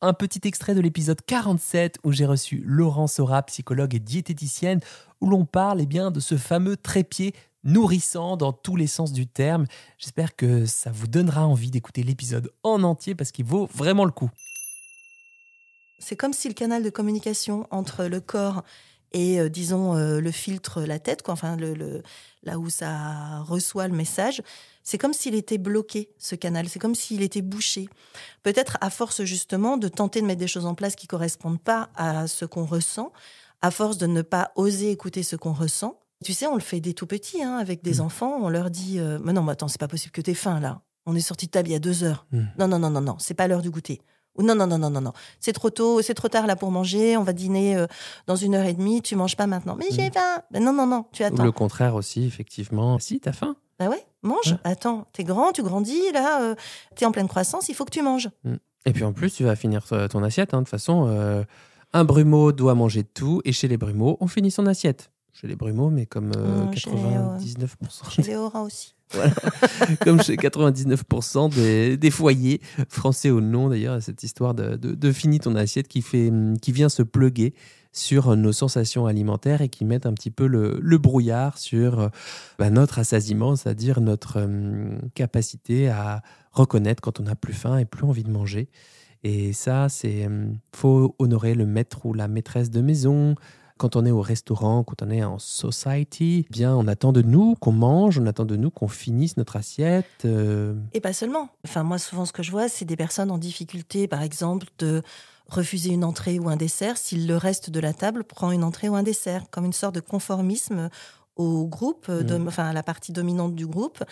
Un petit extrait de l'épisode 47 où j'ai reçu Laurence Sora, psychologue et diététicienne, où l'on parle eh bien, de ce fameux trépied nourrissant dans tous les sens du terme. J'espère que ça vous donnera envie d'écouter l'épisode en entier parce qu'il vaut vraiment le coup. C'est comme si le canal de communication entre le corps et, euh, disons, euh, le filtre, la tête, quoi, enfin, le, là où ça reçoit le message, c'est comme s'il était bloqué, ce canal. C'est comme s'il était bouché. Peut-être à force, justement, de tenter de mettre des choses en place qui correspondent pas à ce qu'on ressent, à force de ne pas oser écouter ce qu'on ressent. Tu sais, on le fait des tout petits, hein, avec des mmh. enfants. On leur dit euh, Mais non, mais attends, c'est pas possible que tu aies faim, là. On est sorti de table il y a deux heures. Mmh. Non, non, non, non, non, c'est pas l'heure du goûter non, non, non, non, non, non. C'est trop tôt, c'est trop tard là pour manger. On va dîner euh, dans une heure et demie. Tu manges pas maintenant. Mais j'ai mm. faim. Ben non, non, non. Tu attends. Ou le contraire aussi, effectivement. Si, t'as faim. Ben ouais, mange. Attends, t'es grand, tu grandis là. Euh, t'es en pleine croissance. Il faut que tu manges. Mm. Et puis en plus, tu vas finir ton assiette. Hein. De toute façon, euh, un brumeau doit manger tout. Et chez les brumeaux, on finit son assiette. Chez les brumeaux, mais comme 99%. Chez les auras aussi. Comme chez 99% des, des, foyers, français ou non d'ailleurs, cette histoire de, de, finir ton assiette qui, fait, qui vient se pluguer sur nos sensations alimentaires et qui met un petit peu le, le brouillard sur bah, notre assasiement, c'est-à-dire notre hum, capacité à reconnaître quand on n'a plus faim et plus envie de manger. Et ça, c'est hum, faut honorer le maître ou la maîtresse de maison, quand on est au restaurant, quand on est en society, eh bien, on attend de nous qu'on mange, on attend de nous qu'on finisse notre assiette. Euh. Et pas seulement. Enfin, moi, souvent, ce que je vois, c'est des personnes en difficulté, par exemple, de refuser une entrée ou un dessert si le reste de la table prend une entrée ou un dessert, comme une sorte de conformisme au groupe, mmh. enfin à la partie dominante du groupe.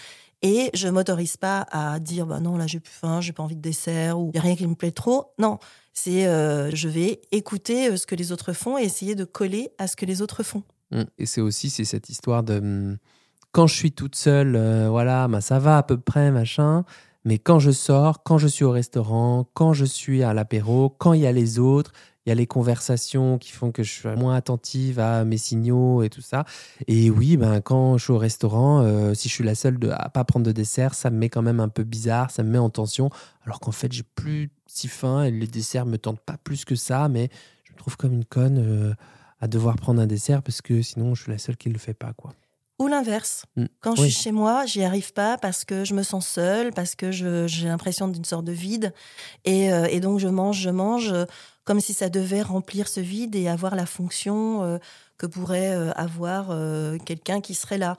Et je m'autorise pas à dire bah non là j'ai plus faim, j'ai pas envie de dessert ou il y a rien qui me plaît trop. Non, c'est euh, je vais écouter euh, ce que les autres font et essayer de coller à ce que les autres font. Mmh. Et c'est aussi c'est cette histoire de mmh, quand je suis toute seule, euh, voilà, bah, ça va à peu près machin. Mais quand je sors, quand je suis au restaurant, quand je suis à l'apéro, quand il y a les autres, il y a les conversations qui font que je suis moins attentive à mes signaux et tout ça. Et oui, ben, quand je suis au restaurant, euh, si je suis la seule de, à pas prendre de dessert, ça me met quand même un peu bizarre, ça me met en tension, alors qu'en fait, j'ai plus si faim et les desserts me tentent pas plus que ça, mais je me trouve comme une conne euh, à devoir prendre un dessert parce que sinon, je suis la seule qui ne le fait pas, quoi. Ou l'inverse. Mm. Quand je suis chez moi, j'y arrive pas parce que je me sens seule, parce que j'ai l'impression d'une sorte de vide. Et, euh, et, donc, je mange, je mange comme si ça devait remplir ce vide et avoir la fonction euh, que pourrait euh, avoir euh, quelqu'un qui serait là.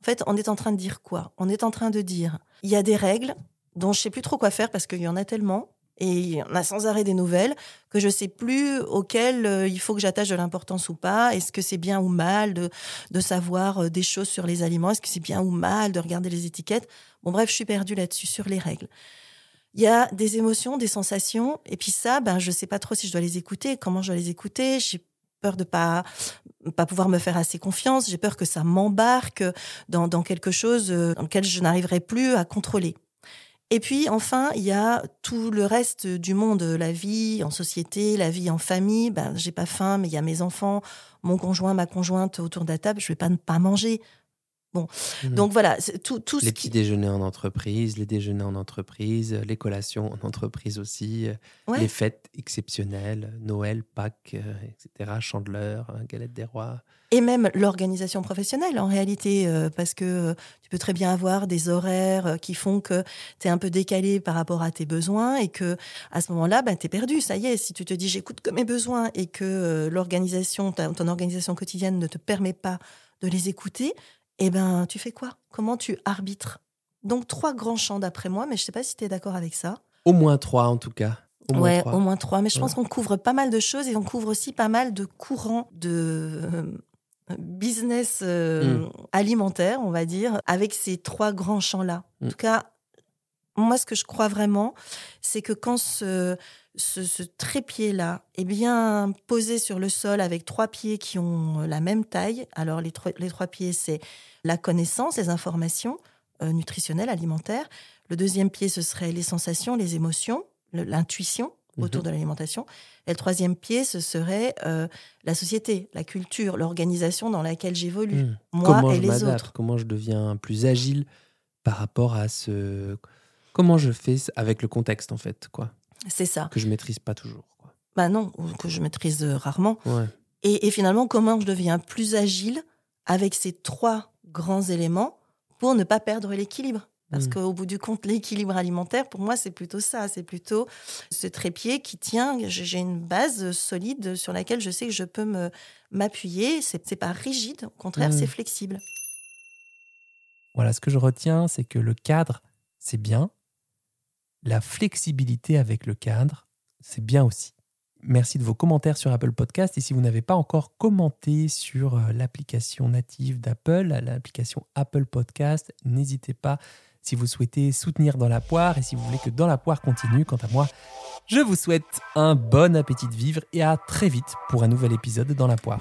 En fait, on est en train de dire quoi? On est en train de dire, il y a des règles dont je sais plus trop quoi faire parce qu'il y en a tellement et il y en a sans arrêt des nouvelles que je sais plus auxquelles il faut que j'attache de l'importance ou pas. Est-ce que c'est bien ou mal de, de savoir des choses sur les aliments? Est-ce que c'est bien ou mal de regarder les étiquettes? Bon bref, je suis perdue là-dessus sur les règles il y a des émotions, des sensations, et puis ça, ben, je sais pas trop si je dois les écouter, comment je dois les écouter. J'ai peur de pas pas pouvoir me faire assez confiance. J'ai peur que ça m'embarque dans, dans quelque chose euh, dans lequel je n'arriverai plus à contrôler. Et puis enfin, il y a tout le reste du monde, la vie en société, la vie en famille. Ben, j'ai pas faim, mais il y a mes enfants, mon conjoint, ma conjointe autour de la table. Je vais pas ne pas manger. Bon, mmh. donc voilà, tout, tout les petits déjeuners en entreprise, les déjeuners en entreprise, les collations en entreprise aussi, euh, les fêtes exceptionnelles, Noël, Pâques, euh, etc., Chandeleur, euh, Galette des Rois. Et même l'organisation professionnelle en réalité, parce que tu peux très bien avoir des horaires qui font que tu es un peu décalé par rapport à tes besoins et que à ce moment-là, ben, tu es perdu. Ça y est, si tu te dis j'écoute que mes besoins et que l'organisation, ton organisation quotidienne ne te permet pas de les écouter, eh ben, tu fais quoi? Comment tu arbitres? Donc, trois grands champs d'après moi, mais je ne sais pas si tu es d'accord avec ça. Au moins trois, en tout cas. Au ouais, au moins trois. Mais je pense qu'on couvre pas mal de choses et on couvre aussi pas mal de courants de euh, business euh, hmm. alimentaire, on va dire, avec ces trois grands champs-là. En hmm. tout cas, moi, ce que je crois vraiment, c'est que quand ce, ce, trépied-là est bien posé sur le sol avec trois pieds qui ont la même taille. Alors, les, trois, les trois pieds, c'est la connaissance, les informations euh, nutritionnelles, alimentaires. Le deuxième pied, ce serait les sensations, les émotions, l'intuition autour mhm. de l'alimentation. Et le troisième pied, ce serait euh, la société, la culture, l'organisation dans laquelle j'évolue, hmm. moi et les autres. Comment je deviens plus agile par rapport à ce... Comment je fais avec le contexte, en fait, quoi C'est ça. Que je maîtrise pas toujours. Quoi. Bah non, que je maîtrise rarement. Et, finalement, comment je deviens plus agile avec ces trois grands éléments pour ne pas perdre l'équilibre? Parce mmh. qu'au bout du compte, l'équilibre alimentaire, pour moi, c'est plutôt ça. C'est plutôt ce trépied qui tient. J'ai une base solide sur laquelle je sais que je peux me m'appuyer. C'est pas rigide, au contraire, c'est mmh. flexible. Voilà, ce que je retiens, c'est que le cadre, c'est bien. La flexibilité avec le cadre, c'est bien aussi. Merci de vos commentaires sur Apple Podcast. Et si vous n'avez pas encore commenté sur euh, l'application native d'Apple, l'application Apple Podcast, n'hésitez pas si vous souhaitez soutenir Dans la poire et si vous voulez que Dans la poire continue. Quant à moi, je vous souhaite un bon appétit de vivre et à très vite pour un nouvel épisode Dans la poire.